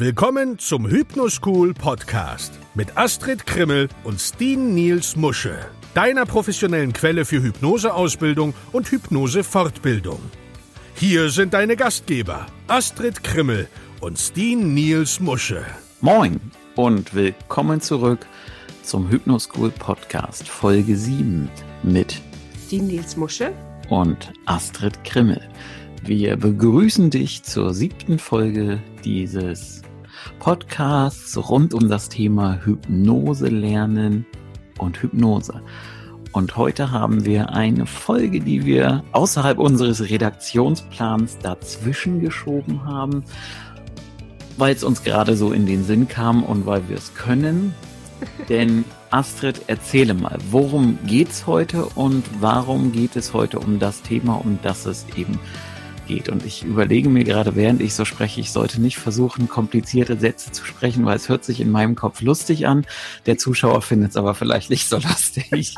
Willkommen zum Hypnoschool Podcast mit Astrid Krimmel und Steen Niels Musche, deiner professionellen Quelle für Hypnoseausbildung und Hypnosefortbildung. Hier sind deine Gastgeber Astrid Krimmel und Steen Niels Musche. Moin und willkommen zurück zum Hypnoschool Podcast Folge 7 mit Steen Niels Musche und Astrid Krimmel. Wir begrüßen dich zur siebten Folge dieses Podcasts rund um das Thema Hypnose lernen und Hypnose. Und heute haben wir eine Folge, die wir außerhalb unseres Redaktionsplans dazwischen geschoben haben, weil es uns gerade so in den Sinn kam und weil wir es können. Denn Astrid, erzähle mal, worum geht's heute und warum geht es heute um das Thema, um das es eben geht. Und ich überlege mir gerade, während ich so spreche, ich sollte nicht versuchen, komplizierte Sätze zu sprechen, weil es hört sich in meinem Kopf lustig an. Der Zuschauer findet es aber vielleicht nicht so lustig.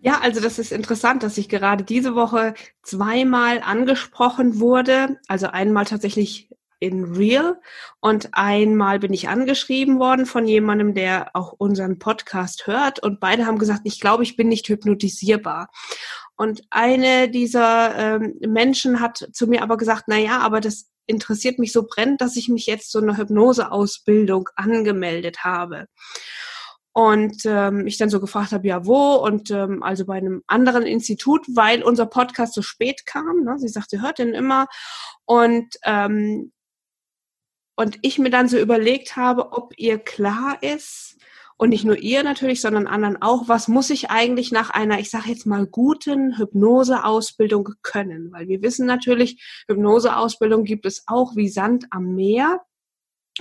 Ja, also das ist interessant, dass ich gerade diese Woche zweimal angesprochen wurde. Also einmal tatsächlich in Real und einmal bin ich angeschrieben worden von jemandem, der auch unseren Podcast hört und beide haben gesagt, ich glaube, ich bin nicht hypnotisierbar. Und eine dieser ähm, Menschen hat zu mir aber gesagt, na ja, aber das interessiert mich so brennend, dass ich mich jetzt so eine Hypnoseausbildung angemeldet habe. Und ähm, ich dann so gefragt habe, ja, wo? Und ähm, also bei einem anderen Institut, weil unser Podcast so spät kam. Ne? Sie sagt, sie hört den immer. Und ähm, und ich mir dann so überlegt habe, ob ihr klar ist, und nicht nur ihr natürlich, sondern anderen auch, was muss ich eigentlich nach einer, ich sage jetzt mal, guten Hypnoseausbildung können? Weil wir wissen natürlich, Hypnoseausbildung gibt es auch wie Sand am Meer.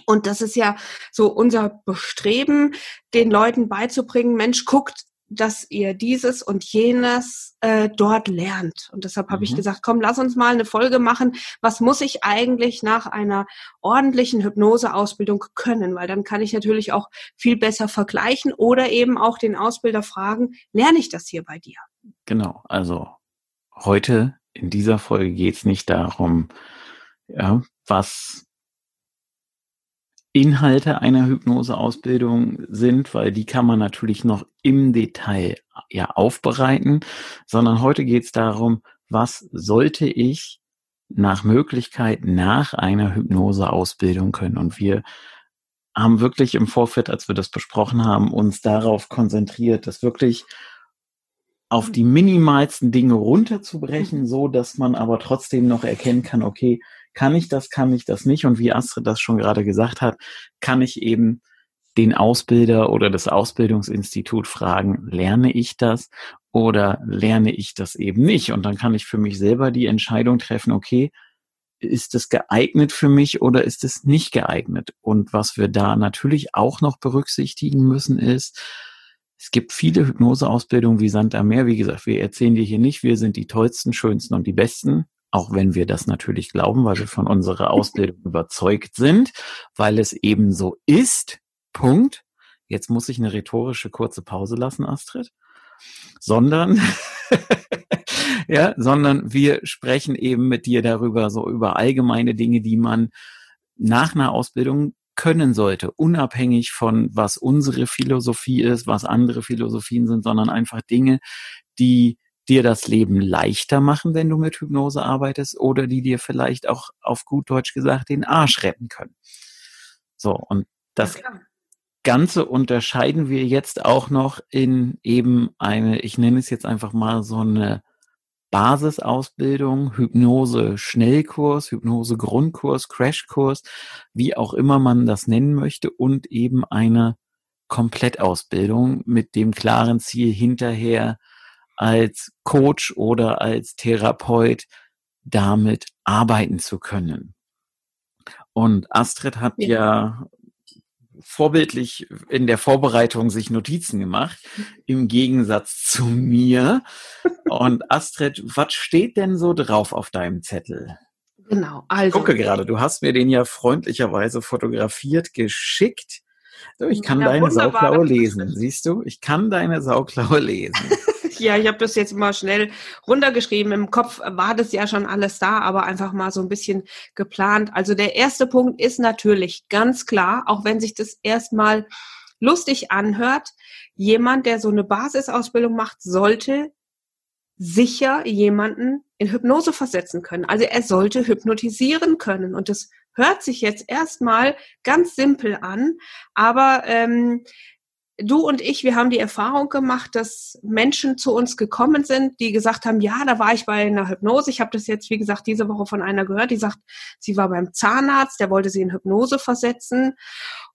Und das ist ja so unser Bestreben, den Leuten beizubringen, Mensch, guckt dass ihr dieses und jenes äh, dort lernt. Und deshalb habe mhm. ich gesagt, komm, lass uns mal eine Folge machen. Was muss ich eigentlich nach einer ordentlichen Hypnoseausbildung können? Weil dann kann ich natürlich auch viel besser vergleichen oder eben auch den Ausbilder fragen, lerne ich das hier bei dir? Genau, also heute in dieser Folge geht es nicht darum, ja, was Inhalte einer Hypnoseausbildung sind, weil die kann man natürlich noch im Detail ja aufbereiten, sondern heute geht es darum, was sollte ich nach Möglichkeit nach einer Hypnoseausbildung können. Und wir haben wirklich im Vorfeld, als wir das besprochen haben, uns darauf konzentriert, das wirklich auf die minimalsten Dinge runterzubrechen, so dass man aber trotzdem noch erkennen kann, okay, kann ich das, kann ich das nicht? Und wie Astrid das schon gerade gesagt hat, kann ich eben den Ausbilder oder das Ausbildungsinstitut fragen, lerne ich das oder lerne ich das eben nicht? Und dann kann ich für mich selber die Entscheidung treffen, okay, ist es geeignet für mich oder ist es nicht geeignet? Und was wir da natürlich auch noch berücksichtigen müssen ist, es gibt viele Hypnoseausbildungen wie Sand am Meer. Wie gesagt, wir erzählen dir hier nicht, wir sind die tollsten, schönsten und die besten auch wenn wir das natürlich glauben, weil wir von unserer Ausbildung überzeugt sind, weil es eben so ist. Punkt. Jetzt muss ich eine rhetorische kurze Pause lassen, Astrid. Sondern, ja, sondern wir sprechen eben mit dir darüber, so über allgemeine Dinge, die man nach einer Ausbildung können sollte, unabhängig von was unsere Philosophie ist, was andere Philosophien sind, sondern einfach Dinge, die dir das Leben leichter machen, wenn du mit Hypnose arbeitest, oder die dir vielleicht auch auf gut Deutsch gesagt den Arsch retten können. So, und das ja, Ganze unterscheiden wir jetzt auch noch in eben eine, ich nenne es jetzt einfach mal so eine Basisausbildung, Hypnose Schnellkurs, Hypnose Grundkurs, Crashkurs, wie auch immer man das nennen möchte und eben eine Komplettausbildung mit dem klaren Ziel hinterher als Coach oder als Therapeut damit arbeiten zu können. Und Astrid hat ja. ja vorbildlich in der Vorbereitung sich Notizen gemacht, im Gegensatz zu mir. Und Astrid, was steht denn so drauf auf deinem Zettel? Genau, also. Ich gucke gerade, du hast mir den ja freundlicherweise fotografiert geschickt. So, ich kann ja, deine Sauklaue lesen. Siehst du? Ich kann deine Sauklaue lesen. Ja, ich habe das jetzt mal schnell runtergeschrieben. Im Kopf war das ja schon alles da, aber einfach mal so ein bisschen geplant. Also der erste Punkt ist natürlich ganz klar, auch wenn sich das erstmal lustig anhört, jemand, der so eine Basisausbildung macht, sollte sicher jemanden in Hypnose versetzen können. Also er sollte hypnotisieren können. Und das hört sich jetzt erstmal ganz simpel an, aber ähm, du und ich, wir haben die Erfahrung gemacht, dass Menschen zu uns gekommen sind, die gesagt haben, ja, da war ich bei einer Hypnose. Ich habe das jetzt, wie gesagt, diese Woche von einer gehört, die sagt, sie war beim Zahnarzt, der wollte sie in Hypnose versetzen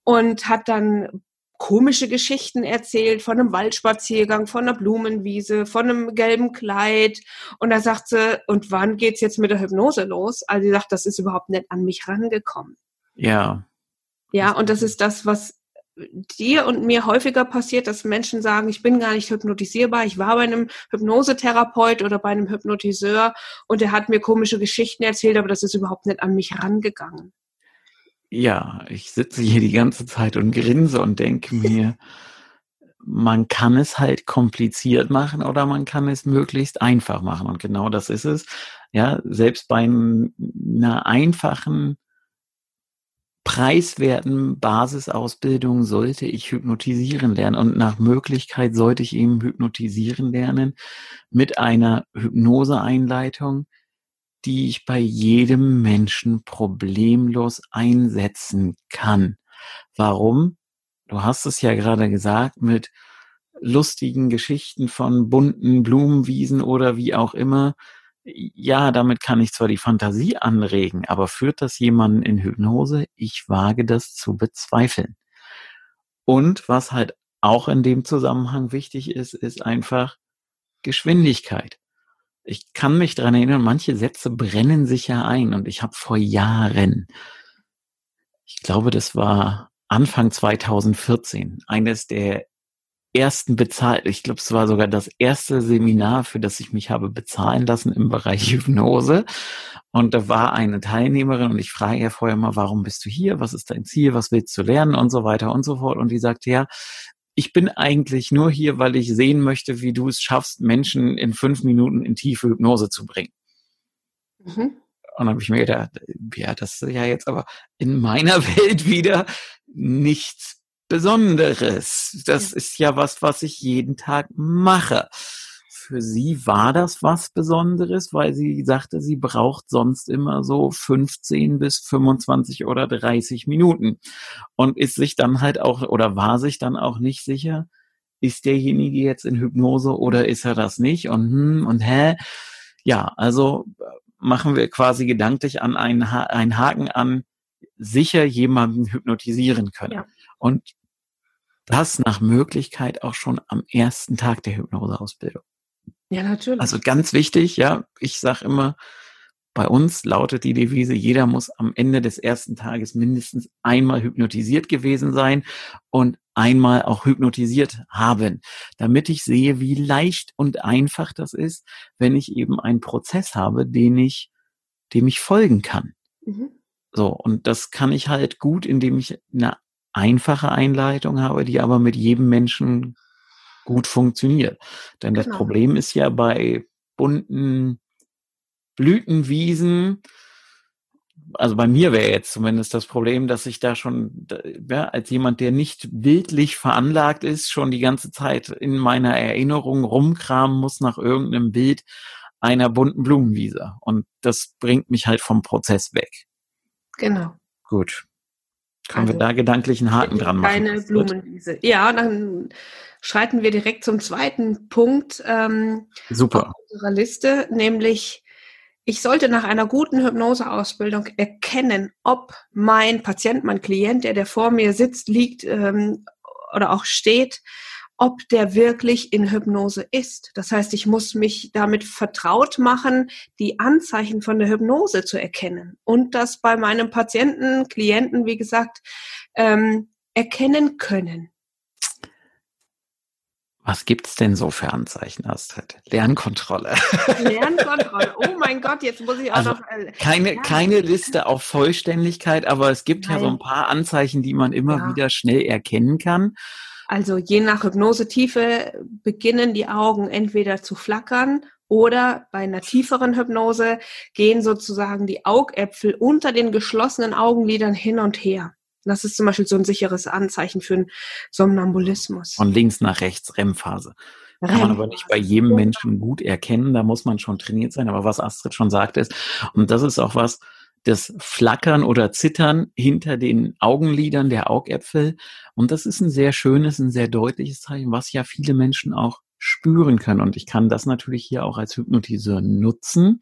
und hat dann komische Geschichten erzählt von einem Waldspaziergang, von einer Blumenwiese, von einem gelben Kleid. Und da sagt sie, und wann geht's jetzt mit der Hypnose los? Also sie sagt, das ist überhaupt nicht an mich rangekommen. Ja. Ja, und das ist das, was dir und mir häufiger passiert, dass Menschen sagen, ich bin gar nicht hypnotisierbar, ich war bei einem Hypnosetherapeut oder bei einem Hypnotiseur und der hat mir komische Geschichten erzählt, aber das ist überhaupt nicht an mich rangegangen. Ja, ich sitze hier die ganze Zeit und grinse und denke mir, man kann es halt kompliziert machen oder man kann es möglichst einfach machen. Und genau das ist es. Ja, selbst bei einer einfachen preiswerten Basisausbildung sollte ich hypnotisieren lernen und nach Möglichkeit sollte ich eben hypnotisieren lernen mit einer Hypnoseeinleitung, die ich bei jedem Menschen problemlos einsetzen kann. Warum? Du hast es ja gerade gesagt mit lustigen Geschichten von bunten Blumenwiesen oder wie auch immer ja, damit kann ich zwar die Fantasie anregen, aber führt das jemanden in Hypnose? Ich wage das zu bezweifeln. Und was halt auch in dem Zusammenhang wichtig ist, ist einfach Geschwindigkeit. Ich kann mich dran erinnern, manche Sätze brennen sich ja ein und ich habe vor Jahren, ich glaube, das war Anfang 2014, eines der ersten bezahlt, ich glaube, es war sogar das erste Seminar, für das ich mich habe bezahlen lassen im Bereich Hypnose. Und da war eine Teilnehmerin und ich frage ja vorher mal, warum bist du hier? Was ist dein Ziel? Was willst du lernen? Und so weiter und so fort. Und die sagte, ja, ich bin eigentlich nur hier, weil ich sehen möchte, wie du es schaffst, Menschen in fünf Minuten in tiefe Hypnose zu bringen. Mhm. Und dann habe ich mir gedacht, ja, das ist ja jetzt aber in meiner Welt wieder nichts Besonderes. Das ja. ist ja was, was ich jeden Tag mache. Für sie war das was Besonderes, weil sie sagte, sie braucht sonst immer so 15 bis 25 oder 30 Minuten und ist sich dann halt auch oder war sich dann auch nicht sicher, ist derjenige jetzt in Hypnose oder ist er das nicht und hm und hä? Ja, also äh, machen wir quasi gedanklich an einen, ha einen Haken an, sicher jemanden hypnotisieren können. Ja. Und das nach Möglichkeit auch schon am ersten Tag der Hypnoseausbildung. Ja, natürlich. Also ganz wichtig, ja, ich sage immer, bei uns lautet die Devise, jeder muss am Ende des ersten Tages mindestens einmal hypnotisiert gewesen sein und einmal auch hypnotisiert haben, damit ich sehe, wie leicht und einfach das ist, wenn ich eben einen Prozess habe, den ich, dem ich folgen kann. Mhm. So, und das kann ich halt gut, indem ich eine einfache Einleitung habe, die aber mit jedem Menschen gut funktioniert. Denn genau. das Problem ist ja bei bunten Blütenwiesen, also bei mir wäre jetzt zumindest das Problem, dass ich da schon ja, als jemand, der nicht bildlich veranlagt ist, schon die ganze Zeit in meiner Erinnerung rumkramen muss nach irgendeinem Bild einer bunten Blumenwiese. Und das bringt mich halt vom Prozess weg. Genau. Gut. Können also, wir da gedanklich einen Haken dran machen? Keine Blumenwiese. Ja, dann schreiten wir direkt zum zweiten Punkt ähm, Super. unserer Liste, nämlich ich sollte nach einer guten Hypnoseausbildung erkennen, ob mein Patient, mein Klient, der, der vor mir sitzt, liegt ähm, oder auch steht, ob der wirklich in Hypnose ist. Das heißt, ich muss mich damit vertraut machen, die Anzeichen von der Hypnose zu erkennen und das bei meinem Patienten, Klienten, wie gesagt, ähm, erkennen können. Was gibt's denn so für Anzeichen, Astrid? Lernkontrolle. Lernkontrolle. Oh mein Gott, jetzt muss ich auch also noch. Äh, keine, ja. keine Liste auf Vollständigkeit, aber es gibt Nein. ja so ein paar Anzeichen, die man immer ja. wieder schnell erkennen kann. Also je nach Hypnosetiefe beginnen die Augen entweder zu flackern oder bei einer tieferen Hypnose gehen sozusagen die Augäpfel unter den geschlossenen Augenlidern hin und her. Das ist zum Beispiel so ein sicheres Anzeichen für einen Somnambulismus. Von links nach rechts, REM-Phase. Kann man aber nicht bei jedem Menschen gut erkennen, da muss man schon trainiert sein. Aber was Astrid schon sagt ist, und das ist auch was, das Flackern oder Zittern hinter den Augenlidern der Augäpfel. Und das ist ein sehr schönes, ein sehr deutliches Zeichen, was ja viele Menschen auch spüren können. Und ich kann das natürlich hier auch als Hypnotiseur nutzen.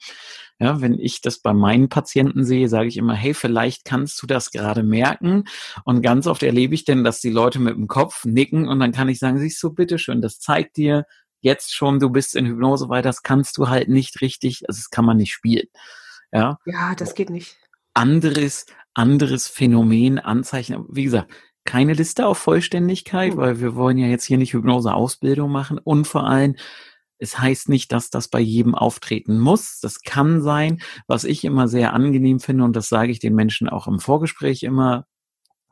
Ja, wenn ich das bei meinen Patienten sehe, sage ich immer, hey, vielleicht kannst du das gerade merken. Und ganz oft erlebe ich denn, dass die Leute mit dem Kopf nicken und dann kann ich sagen, siehst du, bitteschön, das zeigt dir jetzt schon, du bist in Hypnose, weil das kannst du halt nicht richtig, also das kann man nicht spielen. Ja, ja das geht nicht. Anderes, anderes Phänomen, Anzeichen. Wie gesagt, keine Liste auf Vollständigkeit, hm. weil wir wollen ja jetzt hier nicht Hypnose-Ausbildung machen und vor allem, es heißt nicht, dass das bei jedem auftreten muss. Das kann sein. Was ich immer sehr angenehm finde, und das sage ich den Menschen auch im Vorgespräch immer,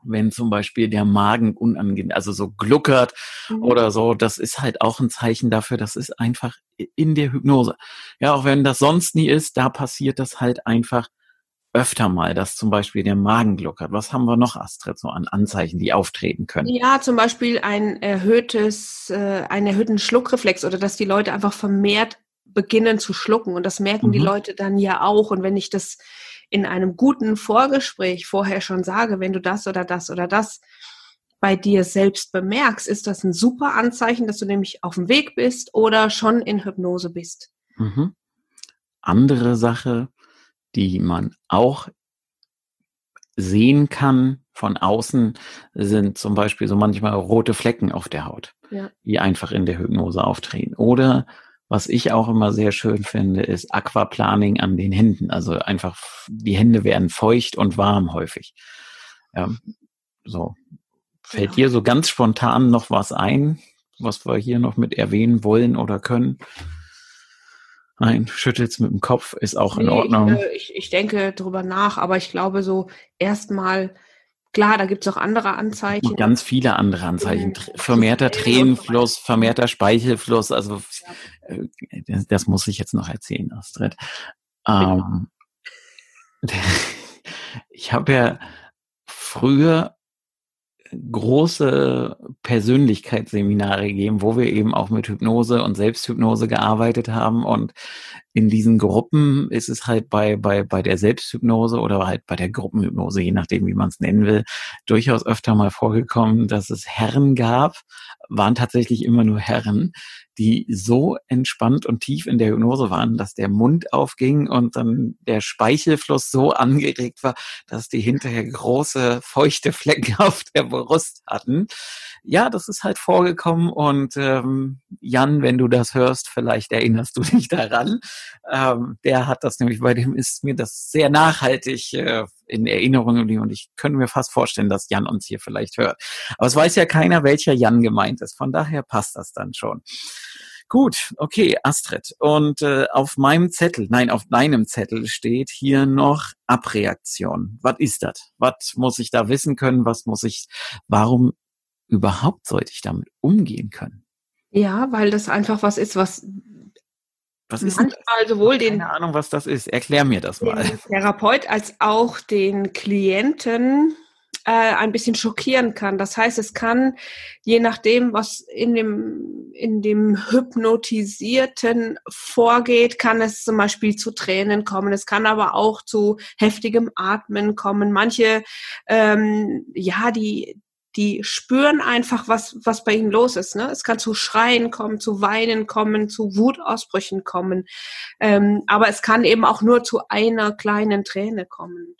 wenn zum Beispiel der Magen unangenehm, also so gluckert mhm. oder so, das ist halt auch ein Zeichen dafür, das ist einfach in der Hypnose. Ja, auch wenn das sonst nie ist, da passiert das halt einfach öfter mal, dass zum Beispiel der Magen gluckert. Was haben wir noch, Astrid, so an Anzeichen, die auftreten können? Ja, zum Beispiel ein erhöhtes, äh, einen erhöhten Schluckreflex oder dass die Leute einfach vermehrt beginnen zu schlucken. Und das merken mhm. die Leute dann ja auch. Und wenn ich das in einem guten Vorgespräch vorher schon sage, wenn du das oder das oder das bei dir selbst bemerkst, ist das ein super Anzeichen, dass du nämlich auf dem Weg bist oder schon in Hypnose bist. Mhm. Andere Sache, die man auch sehen kann von außen, sind zum Beispiel so manchmal rote Flecken auf der Haut, ja. die einfach in der Hypnose auftreten. Oder was ich auch immer sehr schön finde, ist Aquaplaning an den Händen. Also einfach, die Hände werden feucht und warm häufig. Ja, so. Fällt ja. dir so ganz spontan noch was ein, was wir hier noch mit erwähnen wollen oder können? Nein, schüttelt's mit dem Kopf, ist auch nee, in Ordnung. Ich, äh, ich, ich denke drüber nach, aber ich glaube so erstmal, klar, da gibt's auch andere Anzeichen. Und ganz viele andere Anzeichen. Vermehrter Tränenfluss, vermehrter Speichelfluss, also äh, das, das, muss ich jetzt noch erzählen, Astrid. Ähm, ich habe ja früher große Persönlichkeitsseminare gegeben, wo wir eben auch mit Hypnose und Selbsthypnose gearbeitet haben. Und in diesen Gruppen ist es halt bei, bei, bei der Selbsthypnose oder halt bei der Gruppenhypnose, je nachdem, wie man es nennen will, durchaus öfter mal vorgekommen, dass es Herren gab, waren tatsächlich immer nur Herren, die so entspannt und tief in der Hypnose waren, dass der Mund aufging und dann der Speichelfluss so angeregt war, dass die hinterher große feuchte Flecken auf der Brust hatten. Ja, das ist halt vorgekommen und ähm, Jan, wenn du das hörst, vielleicht erinnerst du dich daran. Ähm, der hat das nämlich, bei dem ist mir das sehr nachhaltig äh, in Erinnerung geblieben und ich könnte mir fast vorstellen, dass Jan uns hier vielleicht hört. Aber es weiß ja keiner, welcher Jan gemeint ist. Von daher passt das dann schon. Gut, okay, Astrid. Und äh, auf meinem Zettel, nein, auf deinem Zettel steht hier noch Abreaktion. Was ist das? Was muss ich da wissen können? Was muss ich, warum überhaupt sollte ich damit umgehen können? Ja, weil das einfach was ist, was was ist manchmal sowohl den keine Ahnung, was das ist. Erklär mir das mal. Therapeut als auch den Klienten äh, ein bisschen schockieren kann. Das heißt, es kann je nachdem, was in dem in dem hypnotisierten vorgeht, kann es zum Beispiel zu Tränen kommen. Es kann aber auch zu heftigem Atmen kommen. Manche, ähm, ja, die die spüren einfach, was, was bei ihnen los ist. Ne? Es kann zu Schreien kommen, zu Weinen kommen, zu Wutausbrüchen kommen. Ähm, aber es kann eben auch nur zu einer kleinen Träne kommen.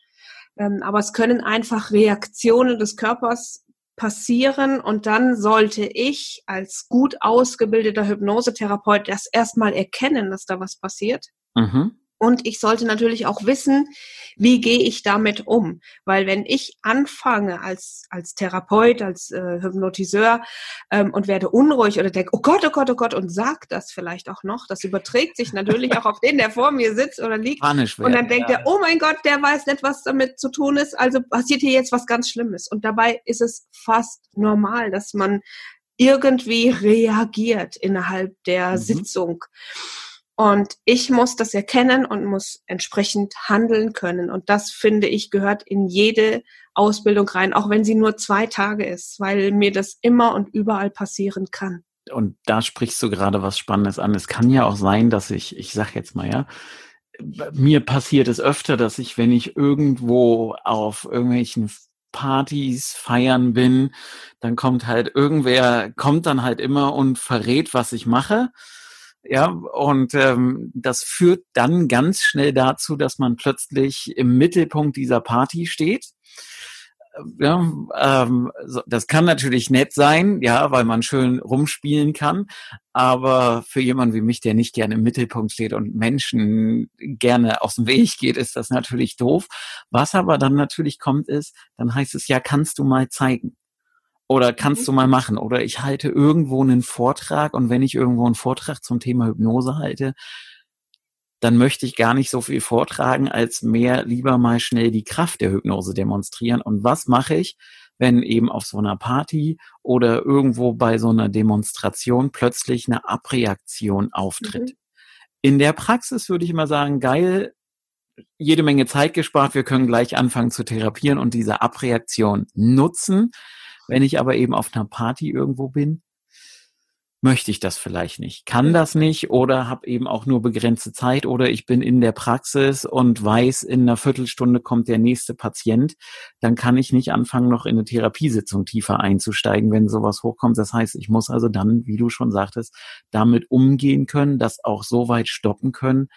Ähm, aber es können einfach Reaktionen des Körpers passieren und dann sollte ich als gut ausgebildeter Hypnosetherapeut das erstmal erkennen, dass da was passiert. Mhm. Und ich sollte natürlich auch wissen, wie gehe ich damit um? Weil wenn ich anfange als, als Therapeut, als äh, Hypnotiseur ähm, und werde unruhig oder denke, oh Gott, oh Gott, oh Gott, und sag das vielleicht auch noch, das überträgt sich natürlich auch auf den, der vor mir sitzt oder liegt. Panisch werden, und dann denkt ja. er, oh mein Gott, der weiß nicht, was damit zu tun ist, also passiert hier jetzt was ganz Schlimmes. Und dabei ist es fast normal, dass man irgendwie reagiert innerhalb der mhm. Sitzung. Und ich muss das erkennen und muss entsprechend handeln können. Und das, finde ich, gehört in jede Ausbildung rein, auch wenn sie nur zwei Tage ist, weil mir das immer und überall passieren kann. Und da sprichst du gerade was Spannendes an. Es kann ja auch sein, dass ich, ich sag jetzt mal, ja, mir passiert es öfter, dass ich, wenn ich irgendwo auf irgendwelchen Partys feiern bin, dann kommt halt irgendwer, kommt dann halt immer und verrät, was ich mache. Ja, und ähm, das führt dann ganz schnell dazu, dass man plötzlich im Mittelpunkt dieser Party steht. Ja, ähm, das kann natürlich nett sein, ja, weil man schön rumspielen kann. Aber für jemanden wie mich, der nicht gerne im Mittelpunkt steht und Menschen gerne aus dem Weg geht, ist das natürlich doof. Was aber dann natürlich kommt, ist, dann heißt es ja, kannst du mal zeigen. Oder kannst mhm. du mal machen? Oder ich halte irgendwo einen Vortrag und wenn ich irgendwo einen Vortrag zum Thema Hypnose halte, dann möchte ich gar nicht so viel vortragen, als mehr lieber mal schnell die Kraft der Hypnose demonstrieren. Und was mache ich, wenn eben auf so einer Party oder irgendwo bei so einer Demonstration plötzlich eine Abreaktion auftritt? Mhm. In der Praxis würde ich immer sagen, geil, jede Menge Zeit gespart, wir können gleich anfangen zu therapieren und diese Abreaktion nutzen. Wenn ich aber eben auf einer Party irgendwo bin, möchte ich das vielleicht nicht, kann das nicht oder habe eben auch nur begrenzte Zeit oder ich bin in der Praxis und weiß, in einer Viertelstunde kommt der nächste Patient, dann kann ich nicht anfangen, noch in eine Therapiesitzung tiefer einzusteigen, wenn sowas hochkommt. Das heißt, ich muss also dann, wie du schon sagtest, damit umgehen können, das auch so weit stoppen können,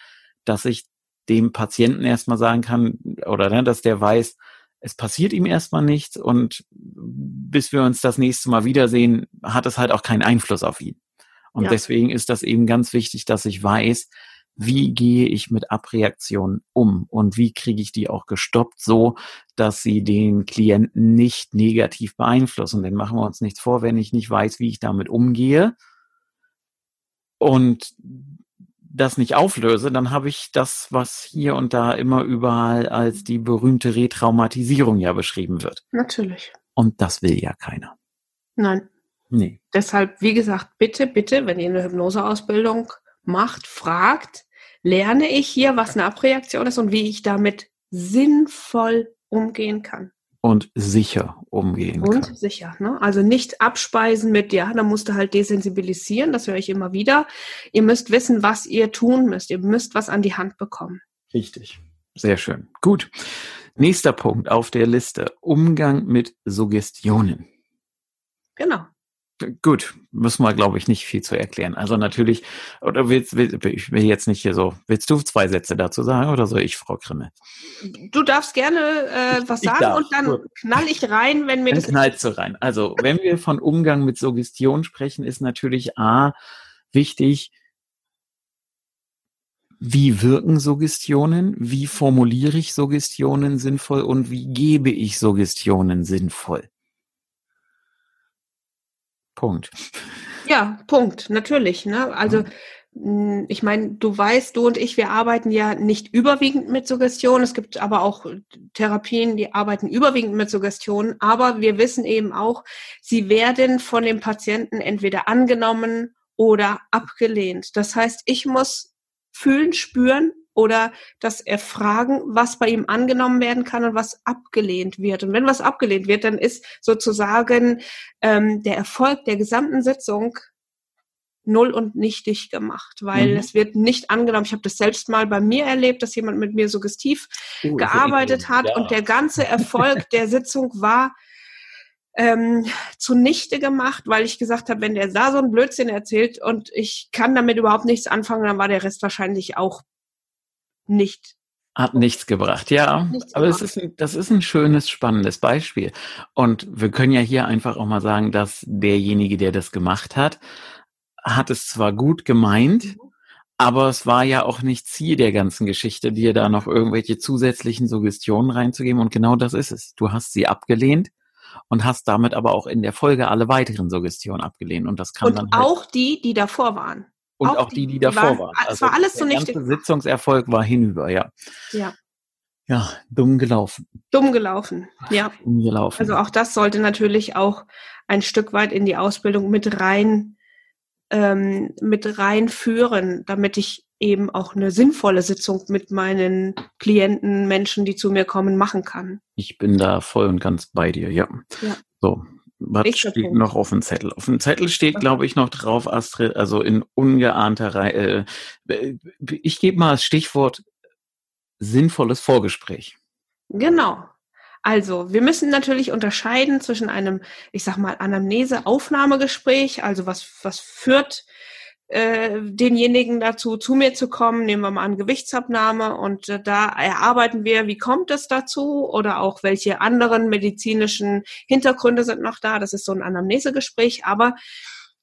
dass ich dem Patienten erstmal sagen kann oder ne, dass der weiß, es passiert ihm erstmal nichts und bis wir uns das nächste Mal wiedersehen, hat es halt auch keinen Einfluss auf ihn. Und ja. deswegen ist das eben ganz wichtig, dass ich weiß, wie gehe ich mit Abreaktionen um und wie kriege ich die auch gestoppt, so dass sie den Klienten nicht negativ beeinflussen. Denn machen wir uns nichts vor, wenn ich nicht weiß, wie ich damit umgehe und das nicht auflöse, dann habe ich das, was hier und da immer überall als die berühmte Retraumatisierung ja beschrieben wird. Natürlich. Und das will ja keiner. Nein. Nee. Deshalb, wie gesagt, bitte, bitte, wenn ihr eine Hypnoseausbildung macht, fragt, lerne ich hier, was eine Abreaktion ist und wie ich damit sinnvoll umgehen kann und sicher umgehen und kann. Und sicher, ne? Also nicht abspeisen mit, ja, da musst du halt desensibilisieren, das höre ich immer wieder. Ihr müsst wissen, was ihr tun müsst. Ihr müsst was an die Hand bekommen. Richtig. Sehr schön. Gut. Nächster Punkt auf der Liste. Umgang mit Suggestionen. Genau. Gut, müssen wir, glaube ich, nicht viel zu erklären. Also natürlich, oder willst, will, ich will jetzt nicht hier so, willst du zwei Sätze dazu sagen oder soll ich, Frau Krimme? Du darfst gerne äh, was sagen darf, und dann gut. knall ich rein, wenn mir dann das... knallst du rein. Also, wenn wir von Umgang mit Suggestion sprechen, ist natürlich A, wichtig, wie wirken Suggestionen, wie formuliere ich Suggestionen sinnvoll und wie gebe ich Suggestionen sinnvoll. Punkt. Ja, Punkt, natürlich. Ne? Also hm, ich meine, du weißt, du und ich, wir arbeiten ja nicht überwiegend mit Suggestion. Es gibt aber auch Therapien, die arbeiten überwiegend mit Suggestion. Aber wir wissen eben auch, sie werden von dem Patienten entweder angenommen oder abgelehnt. Das heißt, ich muss fühlen, spüren, oder das Erfragen, was bei ihm angenommen werden kann und was abgelehnt wird. Und wenn was abgelehnt wird, dann ist sozusagen ähm, der Erfolg der gesamten Sitzung null und nichtig gemacht, weil mhm. es wird nicht angenommen. Ich habe das selbst mal bei mir erlebt, dass jemand mit mir suggestiv uh, gearbeitet hat ja. und der ganze Erfolg der Sitzung war ähm, zunichte gemacht, weil ich gesagt habe, wenn der da so einen Blödsinn erzählt und ich kann damit überhaupt nichts anfangen, dann war der Rest wahrscheinlich auch nicht. Hat nichts gebracht, ja. Nichts aber es ist, ein, das ist ein schönes, spannendes Beispiel. Und wir können ja hier einfach auch mal sagen, dass derjenige, der das gemacht hat, hat es zwar gut gemeint, mhm. aber es war ja auch nicht Ziel der ganzen Geschichte, dir da noch irgendwelche zusätzlichen Suggestionen reinzugeben. Und genau das ist es. Du hast sie abgelehnt und hast damit aber auch in der Folge alle weiteren Suggestionen abgelehnt. Und das kann und dann. Halt auch die, die davor waren. Und auch, auch die, die, die davor waren. waren. Also es war alles so nicht. Der ganze Sitzungserfolg war hinüber, ja. Ja. Ja, dumm gelaufen. Dumm gelaufen, ja. Dumm gelaufen. Also auch das sollte natürlich auch ein Stück weit in die Ausbildung mit rein ähm, mit reinführen, damit ich eben auch eine sinnvolle Sitzung mit meinen Klienten, Menschen, die zu mir kommen, machen kann. Ich bin da voll und ganz bei dir, ja. ja. So, was steht Punkt. noch auf dem Zettel? Auf dem Zettel steht, glaube ich, noch drauf, Astrid, also in ungeahnter Reihe. Äh, ich gebe mal das Stichwort sinnvolles Vorgespräch. Genau. Also, wir müssen natürlich unterscheiden zwischen einem, ich sag mal, Anamnese-Aufnahmegespräch, also was, was führt äh, denjenigen dazu, zu mir zu kommen. Nehmen wir mal an Gewichtsabnahme und äh, da erarbeiten wir, wie kommt es dazu oder auch welche anderen medizinischen Hintergründe sind noch da. Das ist so ein Anamnesegespräch, aber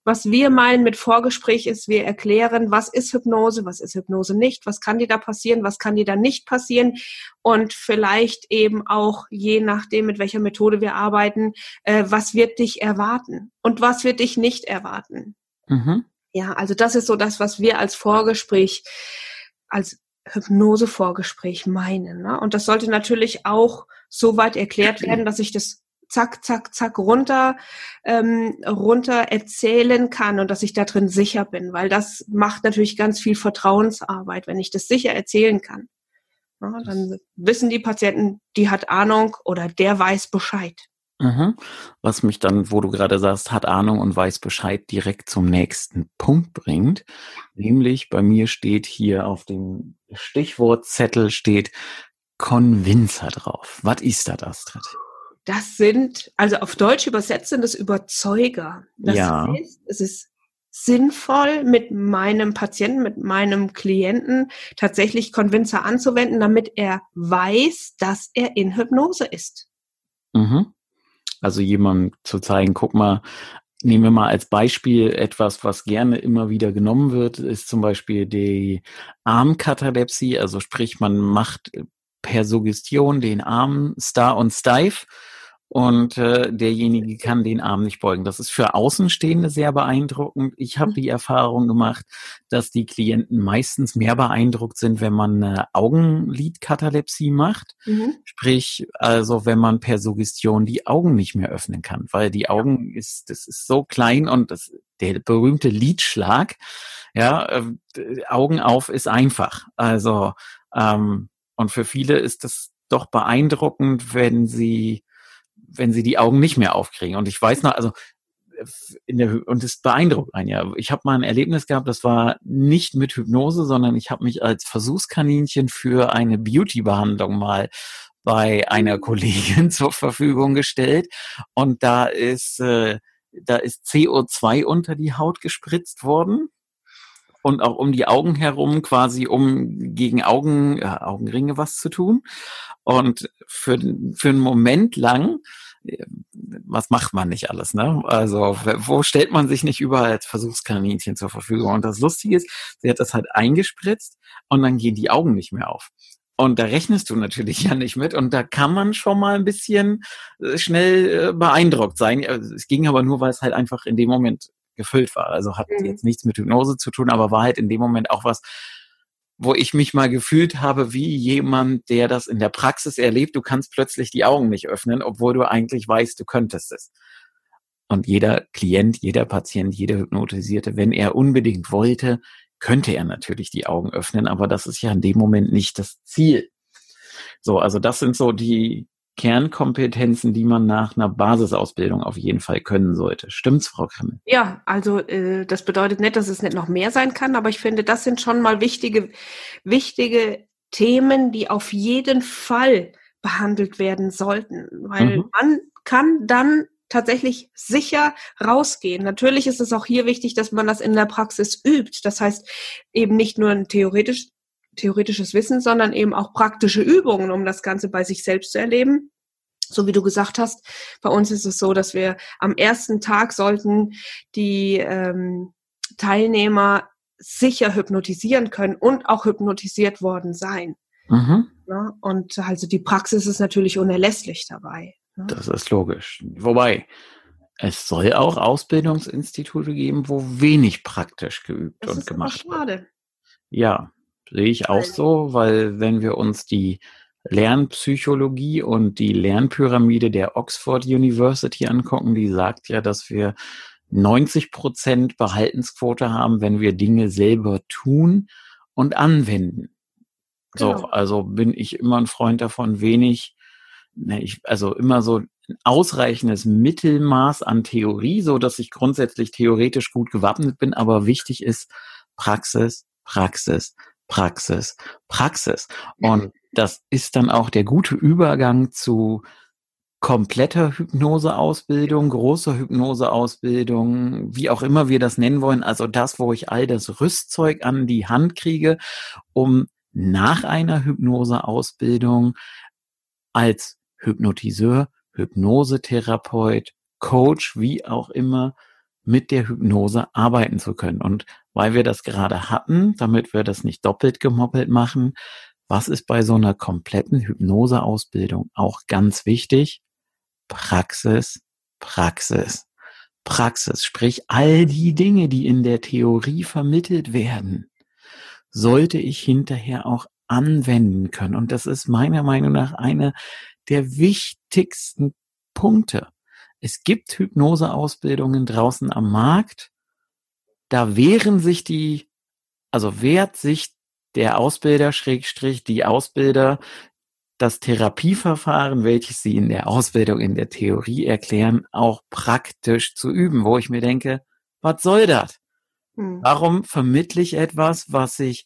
was wir meinen mit Vorgespräch ist, wir erklären, was ist Hypnose, was ist Hypnose nicht, was kann dir da passieren, was kann dir da nicht passieren und vielleicht eben auch je nachdem, mit welcher Methode wir arbeiten, äh, was wird dich erwarten und was wird dich nicht erwarten. Mhm. Ja, also das ist so das, was wir als Vorgespräch, als Hypnose-Vorgespräch meinen. Ne? Und das sollte natürlich auch so weit erklärt werden, dass ich das zack, zack, zack runter, ähm, runter erzählen kann und dass ich da drin sicher bin, weil das macht natürlich ganz viel Vertrauensarbeit, wenn ich das sicher erzählen kann. Ja, dann wissen die Patienten, die hat Ahnung oder der weiß Bescheid. Mhm. Was mich dann, wo du gerade sagst, hat Ahnung und weiß Bescheid, direkt zum nächsten Punkt bringt. Nämlich bei mir steht hier auf dem Stichwortzettel steht Convincer drauf. Was ist das, Astrid? das sind, also auf Deutsch übersetzt sind das Überzeuger. Das ja. heißt, es ist sinnvoll, mit meinem Patienten, mit meinem Klienten tatsächlich Convincer anzuwenden, damit er weiß, dass er in Hypnose ist. Mhm. Also jemand zu zeigen, guck mal, nehmen wir mal als Beispiel etwas, was gerne immer wieder genommen wird, ist zum Beispiel die Armkatalepsie, also sprich, man macht per Suggestion den Arm star und steif und äh, derjenige kann den Arm nicht beugen. Das ist für Außenstehende sehr beeindruckend. Ich habe mhm. die Erfahrung gemacht, dass die Klienten meistens mehr beeindruckt sind, wenn man eine Augenlidkatalepsie macht. Mhm. Sprich, also wenn man per Suggestion die Augen nicht mehr öffnen kann, weil die Augen ist, das ist so klein und das, der berühmte Lidschlag, ja, äh, Augen auf ist einfach. Also ähm, und für viele ist das doch beeindruckend, wenn sie wenn sie die Augen nicht mehr aufkriegen. Und ich weiß noch, also in der und es beeindruckt einen ja. Ich habe mal ein Erlebnis gehabt, das war nicht mit Hypnose, sondern ich habe mich als Versuchskaninchen für eine Beauty-Behandlung mal bei einer Kollegin zur Verfügung gestellt. Und da ist äh, da ist CO2 unter die Haut gespritzt worden und auch um die Augen herum quasi, um gegen Augen, äh, Augenringe was zu tun. Und für, für einen Moment lang was macht man nicht alles, ne? Also, wo stellt man sich nicht überall als Versuchskaninchen zur Verfügung? Und das Lustige ist, sie hat das halt eingespritzt und dann gehen die Augen nicht mehr auf. Und da rechnest du natürlich ja nicht mit. Und da kann man schon mal ein bisschen äh, schnell äh, beeindruckt sein. Es ging aber nur, weil es halt einfach in dem Moment gefüllt war. Also hat mhm. jetzt nichts mit Hypnose zu tun, aber war halt in dem Moment auch was, wo ich mich mal gefühlt habe wie jemand, der das in der Praxis erlebt. Du kannst plötzlich die Augen nicht öffnen, obwohl du eigentlich weißt, du könntest es. Und jeder Klient, jeder Patient, jeder Hypnotisierte, wenn er unbedingt wollte, könnte er natürlich die Augen öffnen, aber das ist ja in dem Moment nicht das Ziel. So, also das sind so die Kernkompetenzen, die man nach einer Basisausbildung auf jeden Fall können sollte. Stimmt's, Frau Krimmel? Ja, also äh, das bedeutet nicht, dass es nicht noch mehr sein kann, aber ich finde, das sind schon mal wichtige, wichtige Themen, die auf jeden Fall behandelt werden sollten, weil mhm. man kann dann tatsächlich sicher rausgehen. Natürlich ist es auch hier wichtig, dass man das in der Praxis übt. Das heißt eben nicht nur ein theoretisch theoretisches Wissen, sondern eben auch praktische Übungen, um das Ganze bei sich selbst zu erleben. So wie du gesagt hast, bei uns ist es so, dass wir am ersten Tag sollten die ähm, Teilnehmer sicher hypnotisieren können und auch hypnotisiert worden sein. Mhm. Ja, und also die Praxis ist natürlich unerlässlich dabei. Ja. Das ist logisch. Wobei, es soll auch Ausbildungsinstitute geben, wo wenig praktisch geübt das und gemacht wird. Schade. Ja, Sehe ich auch so, weil wenn wir uns die Lernpsychologie und die Lernpyramide der Oxford University angucken, die sagt ja, dass wir 90 Prozent Behaltensquote haben, wenn wir Dinge selber tun und anwenden. Genau. So, also bin ich immer ein Freund davon, wenig, ne, ich, also immer so ein ausreichendes Mittelmaß an Theorie, so dass ich grundsätzlich theoretisch gut gewappnet bin, aber wichtig ist Praxis, Praxis, Praxis, Praxis. Und das ist dann auch der gute Übergang zu kompletter Hypnoseausbildung, großer Hypnoseausbildung, wie auch immer wir das nennen wollen. Also das, wo ich all das Rüstzeug an die Hand kriege, um nach einer Hypnoseausbildung als Hypnotiseur, Hypnosetherapeut, Coach, wie auch immer, mit der Hypnose arbeiten zu können. Und weil wir das gerade hatten, damit wir das nicht doppelt gemoppelt machen, was ist bei so einer kompletten Hypnoseausbildung auch ganz wichtig? Praxis, Praxis, Praxis. Sprich, all die Dinge, die in der Theorie vermittelt werden, sollte ich hinterher auch anwenden können. Und das ist meiner Meinung nach einer der wichtigsten Punkte. Es gibt Hypnoseausbildungen draußen am Markt. Da wehren sich die, also wehrt sich der Ausbilder, Schrägstrich, die Ausbilder, das Therapieverfahren, welches sie in der Ausbildung, in der Theorie erklären, auch praktisch zu üben, wo ich mir denke, was soll das? Hm. Warum vermittle ich etwas, was ich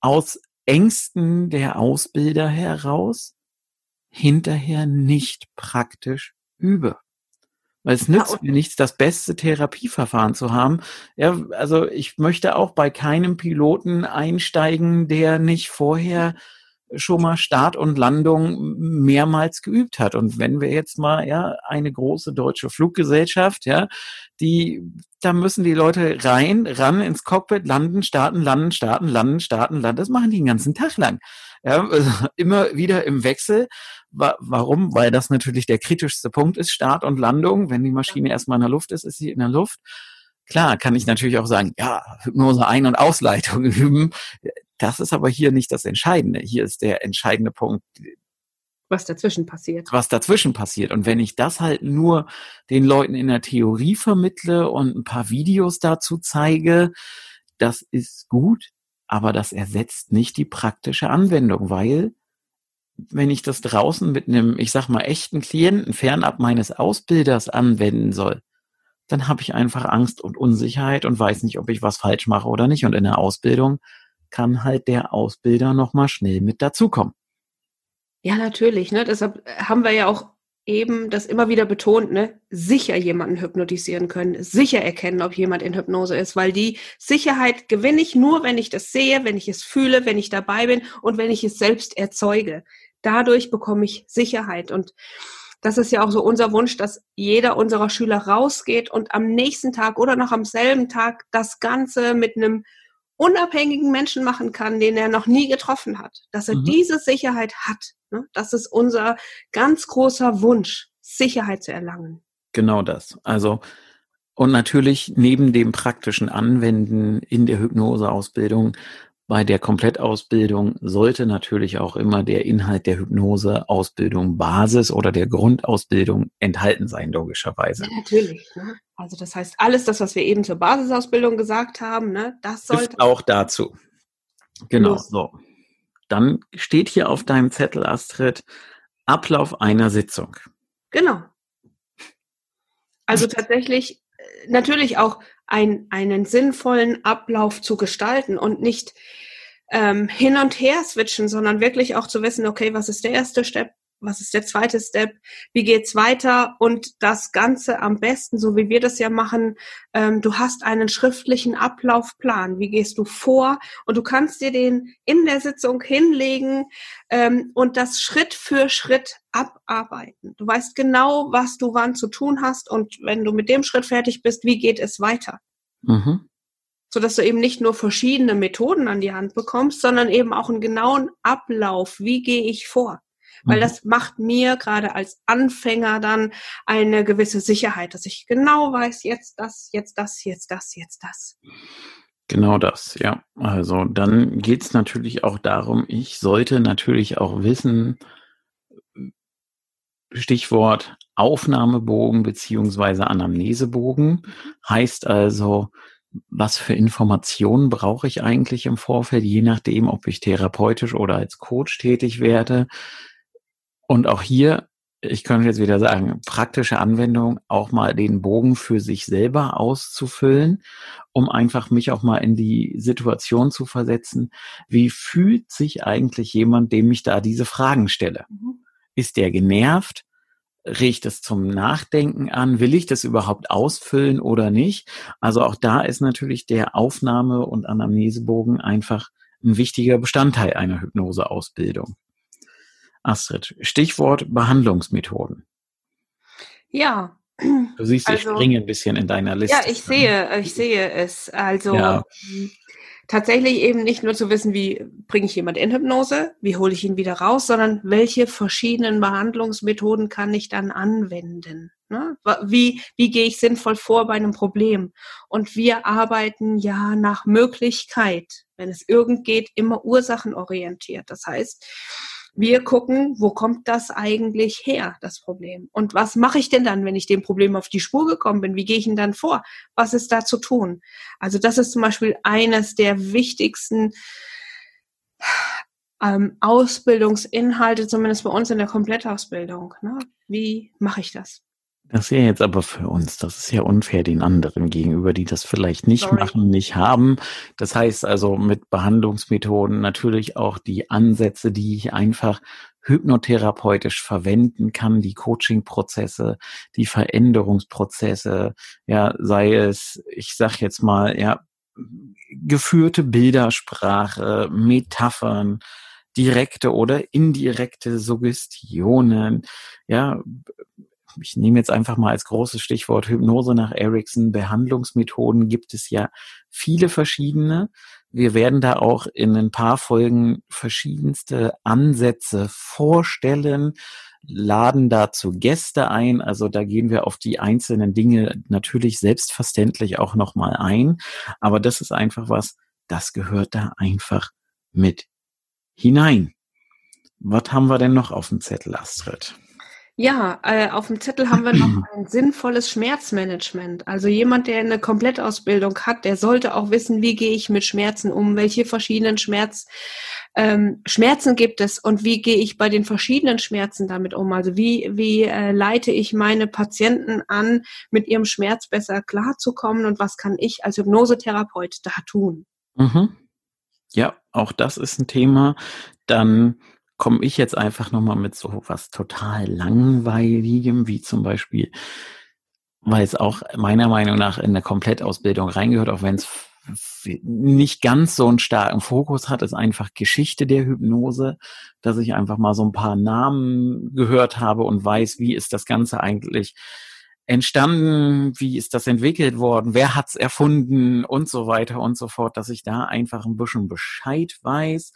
aus Ängsten der Ausbilder heraus hinterher nicht praktisch übe? Weil es nützt ja, mir nichts, das beste Therapieverfahren zu haben. Ja, also ich möchte auch bei keinem Piloten einsteigen, der nicht vorher schon mal Start und Landung mehrmals geübt hat. Und wenn wir jetzt mal, ja, eine große deutsche Fluggesellschaft, ja, die, da müssen die Leute rein, ran ins Cockpit, landen, starten, landen, starten, landen, starten, landen. Das machen die den ganzen Tag lang. Ja, also immer wieder im Wechsel. Warum? Weil das natürlich der kritischste Punkt ist, Start und Landung. Wenn die Maschine erstmal in der Luft ist, ist sie in der Luft. Klar, kann ich natürlich auch sagen, ja, Hypnose Ein- und Ausleitung üben. Das ist aber hier nicht das Entscheidende. Hier ist der entscheidende Punkt. Was dazwischen passiert. Was dazwischen passiert. Und wenn ich das halt nur den Leuten in der Theorie vermittle und ein paar Videos dazu zeige, das ist gut, aber das ersetzt nicht die praktische Anwendung, weil wenn ich das draußen mit einem, ich sag mal, echten Klienten fernab meines Ausbilders anwenden soll, dann habe ich einfach Angst und Unsicherheit und weiß nicht, ob ich was falsch mache oder nicht. Und in der Ausbildung kann halt der Ausbilder nochmal schnell mit dazukommen. Ja, natürlich. Ne? Deshalb haben wir ja auch eben das immer wieder betont, ne? sicher jemanden hypnotisieren können, sicher erkennen, ob jemand in Hypnose ist, weil die Sicherheit gewinne ich nur, wenn ich das sehe, wenn ich es fühle, wenn ich dabei bin und wenn ich es selbst erzeuge. Dadurch bekomme ich Sicherheit und das ist ja auch so unser Wunsch, dass jeder unserer Schüler rausgeht und am nächsten Tag oder noch am selben Tag das Ganze mit einem unabhängigen Menschen machen kann, den er noch nie getroffen hat, dass er mhm. diese Sicherheit hat. Ne? Das ist unser ganz großer Wunsch, Sicherheit zu erlangen. Genau das. Also und natürlich neben dem praktischen Anwenden in der Hypnoseausbildung bei der Komplettausbildung sollte natürlich auch immer der Inhalt der Hypnoseausbildung Basis oder der Grundausbildung enthalten sein, logischerweise. Ja, natürlich. Ne? Also das heißt, alles das, was wir eben zur Basisausbildung gesagt haben, ne, das sollte. Ist auch dazu. Genau, so. Dann steht hier auf deinem Zettel, Astrid, Ablauf einer Sitzung. Genau. Also tatsächlich äh, natürlich auch ein, einen sinnvollen Ablauf zu gestalten und nicht ähm, hin und her switchen, sondern wirklich auch zu wissen, okay, was ist der erste Step, was ist der zweite Step, wie geht's weiter und das Ganze am besten, so wie wir das ja machen, ähm, du hast einen schriftlichen Ablaufplan, wie gehst du vor und du kannst dir den in der Sitzung hinlegen ähm, und das Schritt für Schritt abarbeiten. Du weißt genau, was du wann zu tun hast und wenn du mit dem Schritt fertig bist, wie geht es weiter. Mhm. So dass du eben nicht nur verschiedene Methoden an die Hand bekommst, sondern eben auch einen genauen Ablauf. Wie gehe ich vor? Weil mhm. das macht mir gerade als Anfänger dann eine gewisse Sicherheit, dass ich genau weiß, jetzt das, jetzt das, jetzt das, jetzt das. Genau das, ja. Also dann geht es natürlich auch darum, ich sollte natürlich auch wissen, Stichwort Aufnahmebogen beziehungsweise Anamnesebogen. Heißt also, was für Informationen brauche ich eigentlich im Vorfeld, je nachdem, ob ich therapeutisch oder als Coach tätig werde. Und auch hier ich könnte jetzt wieder sagen, praktische Anwendung, auch mal den Bogen für sich selber auszufüllen, um einfach mich auch mal in die Situation zu versetzen. Wie fühlt sich eigentlich jemand, dem ich da diese Fragen stelle? Mhm. Ist der genervt? Riecht es zum Nachdenken an? Will ich das überhaupt ausfüllen oder nicht? Also auch da ist natürlich der Aufnahme- und Anamnesebogen einfach ein wichtiger Bestandteil einer Hypnoseausbildung. Astrid, Stichwort Behandlungsmethoden. Ja. Du siehst, also, ich springe ein bisschen in deiner Liste. Ja, ich sehe, ich sehe es. Also ja. tatsächlich eben nicht nur zu wissen, wie bringe ich jemand in Hypnose, wie hole ich ihn wieder raus, sondern welche verschiedenen Behandlungsmethoden kann ich dann anwenden. Ne? Wie, wie gehe ich sinnvoll vor bei einem Problem? Und wir arbeiten ja nach Möglichkeit, wenn es irgend geht, immer ursachenorientiert. Das heißt, wir gucken, wo kommt das eigentlich her, das Problem? Und was mache ich denn dann, wenn ich dem Problem auf die Spur gekommen bin? Wie gehe ich denn dann vor? Was ist da zu tun? Also das ist zum Beispiel eines der wichtigsten ähm, Ausbildungsinhalte, zumindest bei uns in der Komplettausbildung. Ne? Wie mache ich das? Das wäre jetzt aber für uns, das ist ja unfair den anderen gegenüber, die das vielleicht nicht Sorry. machen, nicht haben. Das heißt also mit Behandlungsmethoden natürlich auch die Ansätze, die ich einfach hypnotherapeutisch verwenden kann, die Coaching-Prozesse, die Veränderungsprozesse, ja, sei es, ich sag jetzt mal, ja, geführte Bildersprache, Metaphern, direkte oder indirekte Suggestionen, ja, ich nehme jetzt einfach mal als großes Stichwort Hypnose nach Erickson. Behandlungsmethoden gibt es ja viele verschiedene. Wir werden da auch in ein paar Folgen verschiedenste Ansätze vorstellen, laden dazu Gäste ein. Also da gehen wir auf die einzelnen Dinge natürlich selbstverständlich auch nochmal ein. Aber das ist einfach was, das gehört da einfach mit hinein. Was haben wir denn noch auf dem Zettel, Astrid? Ja, äh, auf dem Zettel haben wir noch ein sinnvolles Schmerzmanagement. Also jemand, der eine Komplettausbildung hat, der sollte auch wissen, wie gehe ich mit Schmerzen um, welche verschiedenen Schmerz, ähm, Schmerzen gibt es und wie gehe ich bei den verschiedenen Schmerzen damit um. Also wie, wie äh, leite ich meine Patienten an, mit ihrem Schmerz besser klarzukommen und was kann ich als Hypnosetherapeut da tun? Mhm. Ja, auch das ist ein Thema. Dann komme ich jetzt einfach nochmal mit so was total langweiligem, wie zum Beispiel, weil es auch meiner Meinung nach in eine Komplettausbildung reingehört, auch wenn es nicht ganz so einen starken Fokus hat, ist einfach Geschichte der Hypnose, dass ich einfach mal so ein paar Namen gehört habe und weiß, wie ist das Ganze eigentlich entstanden, wie ist das entwickelt worden, wer hat's erfunden und so weiter und so fort, dass ich da einfach ein bisschen Bescheid weiß.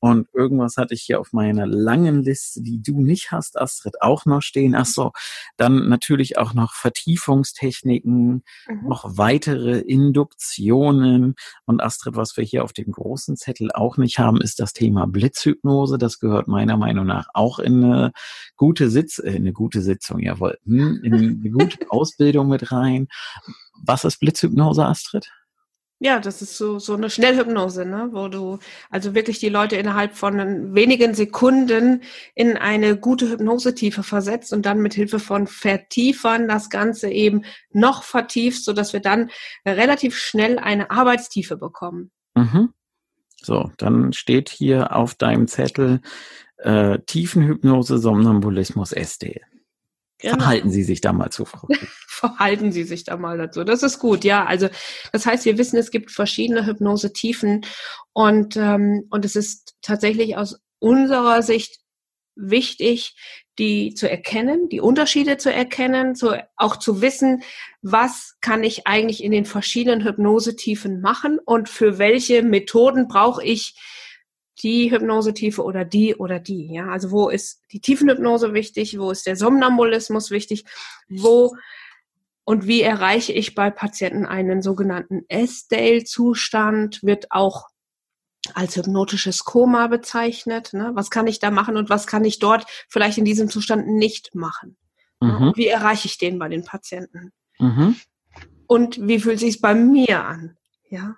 Und irgendwas hatte ich hier auf meiner langen Liste, die du nicht hast, Astrid, auch noch stehen. Ach so, dann natürlich auch noch Vertiefungstechniken, mhm. noch weitere Induktionen. Und Astrid, was wir hier auf dem großen Zettel auch nicht haben, ist das Thema Blitzhypnose. Das gehört meiner Meinung nach auch in eine gute Sitz, äh, in eine gute Sitzung, jawohl, hm, in eine gute Ausbildung mit rein. Was ist Blitzhypnose, Astrid? Ja, das ist so, so eine Schnellhypnose, ne? wo du also wirklich die Leute innerhalb von wenigen Sekunden in eine gute Hypnosetiefe versetzt und dann mit Hilfe von Vertiefern das Ganze eben noch vertiefst, so dass wir dann relativ schnell eine Arbeitstiefe bekommen. Mhm. So, dann steht hier auf deinem Zettel äh, Tiefenhypnose, Somnambulismus, SD. Genau. Verhalten Sie sich da mal zu, Frau. Verhalten Sie sich da mal dazu. Das ist gut, ja. Also das heißt, wir wissen, es gibt verschiedene Hypnose-Tiefen und, ähm, und es ist tatsächlich aus unserer Sicht wichtig, die zu erkennen, die Unterschiede zu erkennen, zu, auch zu wissen, was kann ich eigentlich in den verschiedenen Hypnosetiefen machen und für welche Methoden brauche ich die Hypnosetiefe oder die oder die. Ja, also wo ist die Tiefenhypnose wichtig? Wo ist der Somnambulismus wichtig? Wo Und wie erreiche ich bei Patienten einen sogenannten S-Dale-Zustand, wird auch als hypnotisches Koma bezeichnet. Ne? Was kann ich da machen und was kann ich dort vielleicht in diesem Zustand nicht machen? Mhm. wie erreiche ich den bei den Patienten? Mhm. Und wie fühlt sich bei mir an? Ja.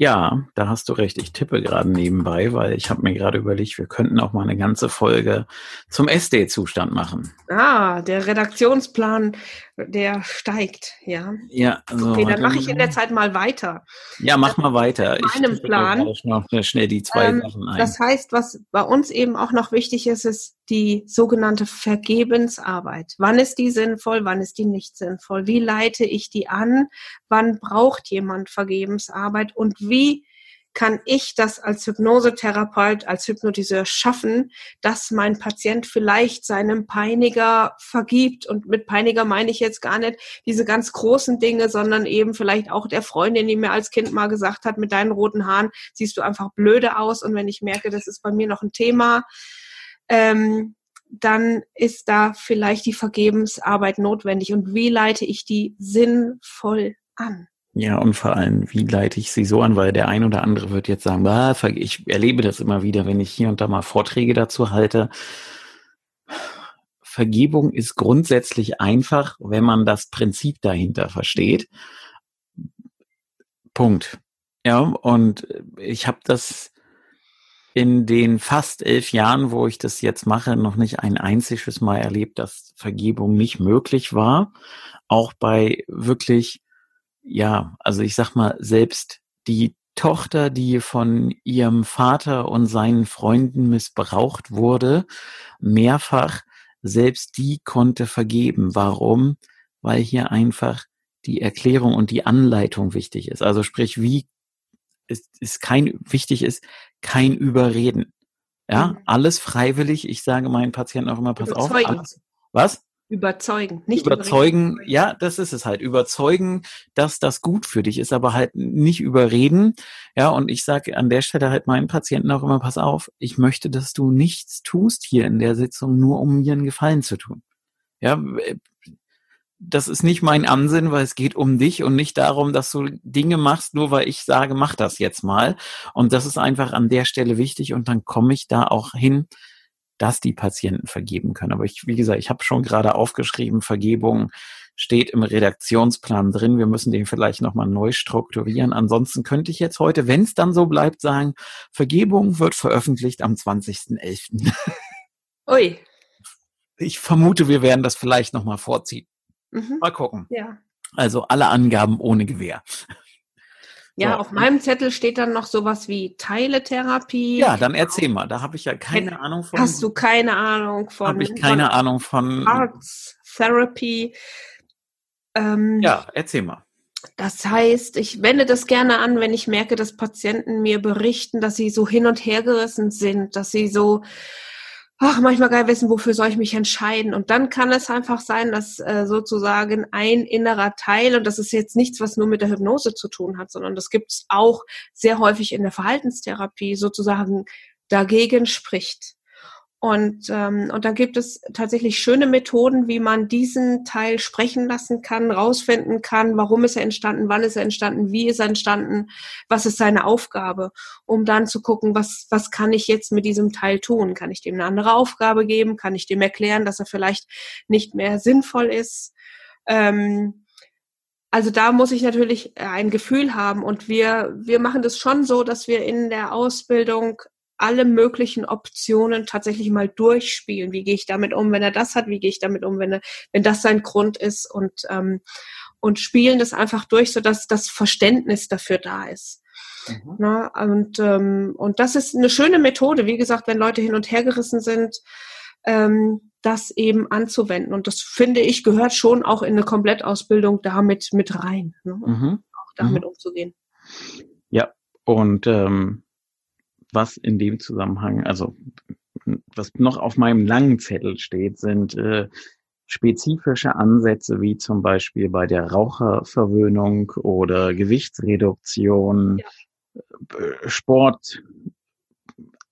Ja, da hast du recht. Ich tippe gerade nebenbei, weil ich habe mir gerade überlegt, wir könnten auch mal eine ganze Folge zum SD-Zustand machen. Ah, der Redaktionsplan, der steigt, ja. Ja, also okay, dann mache ich in der Zeit mal weiter. Ja, mach mal weiter. In meinem ich Plan. Noch schnell die zwei ähm, Sachen ein. Das heißt, was bei uns eben auch noch wichtig ist, ist die sogenannte Vergebensarbeit. Wann ist die sinnvoll? Wann ist die nicht sinnvoll? Wie leite ich die an? Wann braucht jemand Vergebensarbeit? Und wie kann ich das als Hypnosetherapeut, als Hypnotiseur schaffen, dass mein Patient vielleicht seinem Peiniger vergibt. Und mit Peiniger meine ich jetzt gar nicht diese ganz großen Dinge, sondern eben vielleicht auch der Freundin, die mir als Kind mal gesagt hat, mit deinen roten Haaren siehst du einfach blöde aus. Und wenn ich merke, das ist bei mir noch ein Thema, ähm, dann ist da vielleicht die Vergebensarbeit notwendig. Und wie leite ich die sinnvoll an? Ja, und vor allem, wie leite ich sie so an? Weil der ein oder andere wird jetzt sagen, ah, ich erlebe das immer wieder, wenn ich hier und da mal Vorträge dazu halte. Vergebung ist grundsätzlich einfach, wenn man das Prinzip dahinter versteht. Punkt. Ja, und ich habe das in den fast elf Jahren, wo ich das jetzt mache, noch nicht ein einziges Mal erlebt, dass Vergebung nicht möglich war. Auch bei wirklich ja, also ich sag mal, selbst die Tochter, die von ihrem Vater und seinen Freunden missbraucht wurde, mehrfach, selbst die konnte vergeben. Warum? Weil hier einfach die Erklärung und die Anleitung wichtig ist. Also sprich, wie ist, ist kein, wichtig ist, kein Überreden. Ja, mhm. alles freiwillig. Ich sage meinen Patienten auch immer, pass auf. Alles, was? Überzeugen, nicht überzeugen. Überreden. Ja, das ist es halt. Überzeugen, dass das gut für dich ist, aber halt nicht überreden. Ja, und ich sage an der Stelle halt meinen Patienten auch immer, pass auf, ich möchte, dass du nichts tust hier in der Sitzung, nur um mir einen Gefallen zu tun. Ja, das ist nicht mein Ansinn, weil es geht um dich und nicht darum, dass du Dinge machst, nur weil ich sage, mach das jetzt mal. Und das ist einfach an der Stelle wichtig und dann komme ich da auch hin, dass die Patienten vergeben können. Aber ich, wie gesagt, ich habe schon gerade aufgeschrieben, Vergebung steht im Redaktionsplan drin. Wir müssen den vielleicht nochmal neu strukturieren. Ansonsten könnte ich jetzt heute, wenn es dann so bleibt, sagen, Vergebung wird veröffentlicht am 20.11. Ui. Ich vermute, wir werden das vielleicht nochmal vorziehen. Mhm. Mal gucken. Ja. Also alle Angaben ohne Gewähr. Ja, so. auf meinem Zettel steht dann noch sowas wie Teiletherapie. Ja, dann erzähl mal. Da habe ich ja keine Ahnung von. Hast du keine Ahnung von? Habe ich keine von Ahnung von. Arts Therapy. Ähm, ja, erzähl mal. Das heißt, ich wende das gerne an, wenn ich merke, dass Patienten mir berichten, dass sie so hin und her gerissen sind, dass sie so ach, manchmal gar wissen, wofür soll ich mich entscheiden. Und dann kann es einfach sein, dass äh, sozusagen ein innerer Teil, und das ist jetzt nichts, was nur mit der Hypnose zu tun hat, sondern das gibt es auch sehr häufig in der Verhaltenstherapie, sozusagen dagegen spricht. Und, ähm, und dann gibt es tatsächlich schöne Methoden, wie man diesen Teil sprechen lassen kann, rausfinden kann, warum ist er entstanden, wann ist er entstanden, wie ist er entstanden, was ist seine Aufgabe, um dann zu gucken, was, was kann ich jetzt mit diesem Teil tun? Kann ich dem eine andere Aufgabe geben? Kann ich dem erklären, dass er vielleicht nicht mehr sinnvoll ist? Ähm, also da muss ich natürlich ein Gefühl haben und wir, wir machen das schon so, dass wir in der Ausbildung alle möglichen Optionen tatsächlich mal durchspielen. Wie gehe ich damit um, wenn er das hat? Wie gehe ich damit um, wenn er, wenn das sein Grund ist? Und ähm, und spielen das einfach durch, so dass das Verständnis dafür da ist. Mhm. Na, und ähm, und das ist eine schöne Methode. Wie gesagt, wenn Leute hin und her gerissen sind, ähm, das eben anzuwenden. Und das finde ich gehört schon auch in eine Komplettausbildung damit mit rein, ne? mhm. auch damit mhm. umzugehen. Ja, und ähm, was in dem Zusammenhang, also was noch auf meinem langen Zettel steht, sind äh, spezifische Ansätze wie zum Beispiel bei der Raucherverwöhnung oder Gewichtsreduktion, ja. Äh, Sport,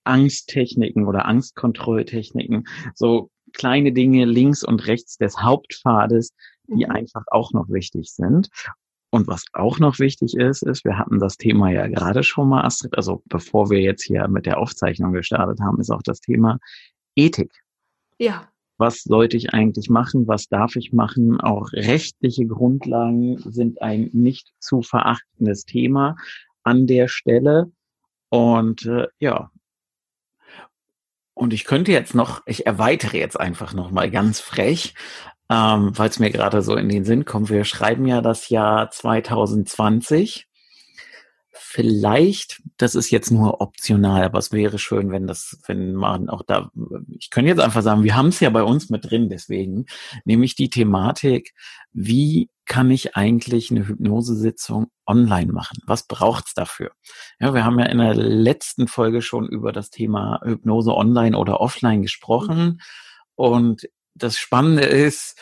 Angsttechniken oder Angstkontrolltechniken. So kleine Dinge links und rechts des Hauptpfades, die mhm. einfach auch noch wichtig sind. Und was auch noch wichtig ist, ist, wir hatten das Thema ja gerade schon mal, Astrid, also bevor wir jetzt hier mit der Aufzeichnung gestartet haben, ist auch das Thema Ethik. Ja. Was sollte ich eigentlich machen? Was darf ich machen? Auch rechtliche Grundlagen sind ein nicht zu verachtendes Thema an der Stelle. Und äh, ja, und ich könnte jetzt noch, ich erweitere jetzt einfach noch mal ganz frech, ähm, weil es mir gerade so in den Sinn kommt. Wir schreiben ja das Jahr 2020. Vielleicht, das ist jetzt nur optional, aber es wäre schön, wenn das, wenn man auch da, ich könnte jetzt einfach sagen, wir haben es ja bei uns mit drin, deswegen, nämlich die Thematik, wie kann ich eigentlich eine Hypnosesitzung online machen? Was braucht's dafür? Ja, wir haben ja in der letzten Folge schon über das Thema Hypnose online oder offline gesprochen. Und das Spannende ist,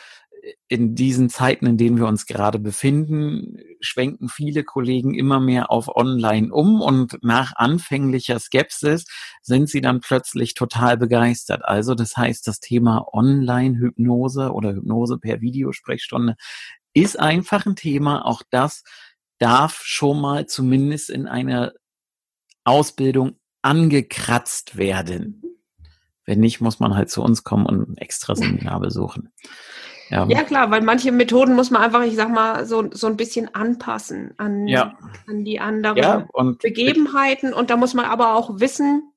in diesen Zeiten, in denen wir uns gerade befinden, schwenken viele Kollegen immer mehr auf Online um und nach anfänglicher Skepsis sind sie dann plötzlich total begeistert. Also das heißt, das Thema Online-Hypnose oder Hypnose per Videosprechstunde ist einfach ein Thema. Auch das darf schon mal zumindest in einer Ausbildung angekratzt werden. Wenn nicht, muss man halt zu uns kommen und ein extra Seminar besuchen. Ja. ja. klar, weil manche Methoden muss man einfach, ich sag mal, so, so ein bisschen anpassen an, ja. an die anderen ja, und Begebenheiten. Und da muss man aber auch wissen,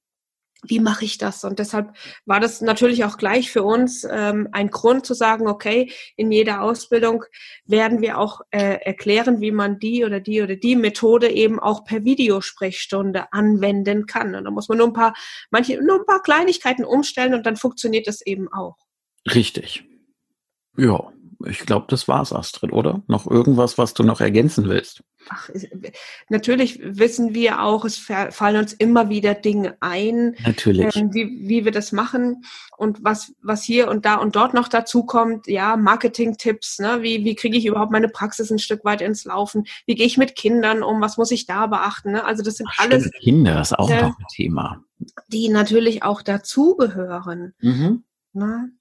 wie mache ich das? Und deshalb war das natürlich auch gleich für uns ähm, ein Grund zu sagen, okay, in jeder Ausbildung werden wir auch äh, erklären, wie man die oder die oder die Methode eben auch per Videosprechstunde anwenden kann. Und da muss man nur ein paar, manche, nur ein paar Kleinigkeiten umstellen und dann funktioniert das eben auch. Richtig. Ja, ich glaube, das war's, Astrid, oder? Noch irgendwas, was du noch ergänzen willst? Ach, natürlich wissen wir auch, es fallen uns immer wieder Dinge ein, natürlich. Ähm, wie, wie wir das machen und was, was hier und da und dort noch dazu kommt, ja, Marketing-Tipps, ne? wie, wie kriege ich überhaupt meine Praxis ein Stück weit ins Laufen, wie gehe ich mit Kindern um, was muss ich da beachten, ne? also das sind Ach, alles Kinder ist auch äh, noch ein Thema. Die natürlich auch dazugehören. Mhm. Ne?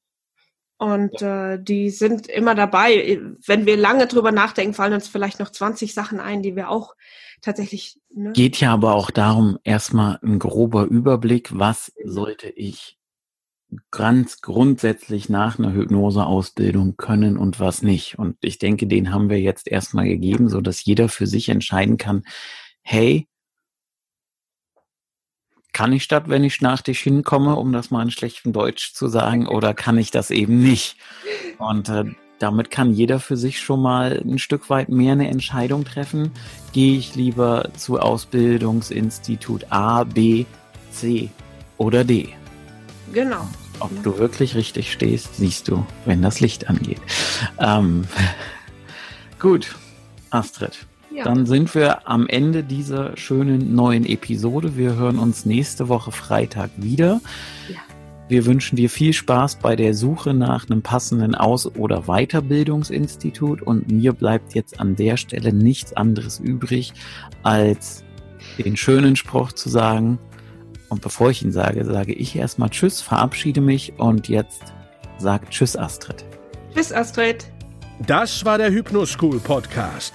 Und äh, die sind immer dabei. Wenn wir lange drüber nachdenken, fallen uns vielleicht noch 20 Sachen ein, die wir auch tatsächlich. Ne? Geht ja aber auch darum, erstmal ein grober Überblick, was sollte ich ganz grundsätzlich nach einer Hypnoseausbildung können und was nicht. Und ich denke, den haben wir jetzt erstmal gegeben, so dass jeder für sich entscheiden kann, hey, kann ich das, wenn ich nach dich hinkomme, um das mal in schlechtem Deutsch zu sagen, oder kann ich das eben nicht? Und äh, damit kann jeder für sich schon mal ein Stück weit mehr eine Entscheidung treffen. Gehe ich lieber zu Ausbildungsinstitut A, B, C oder D? Genau. Ob du wirklich richtig stehst, siehst du, wenn das Licht angeht. Ähm, gut, Astrid. Ja. Dann sind wir am Ende dieser schönen neuen Episode. Wir hören uns nächste Woche Freitag wieder. Ja. Wir wünschen dir viel Spaß bei der Suche nach einem passenden Aus- oder Weiterbildungsinstitut und mir bleibt jetzt an der Stelle nichts anderes übrig, als den schönen Spruch zu sagen. Und bevor ich ihn sage, sage ich erstmal Tschüss, verabschiede mich und jetzt sagt Tschüss Astrid. Tschüss Astrid. Das war der Hypnoschool Podcast.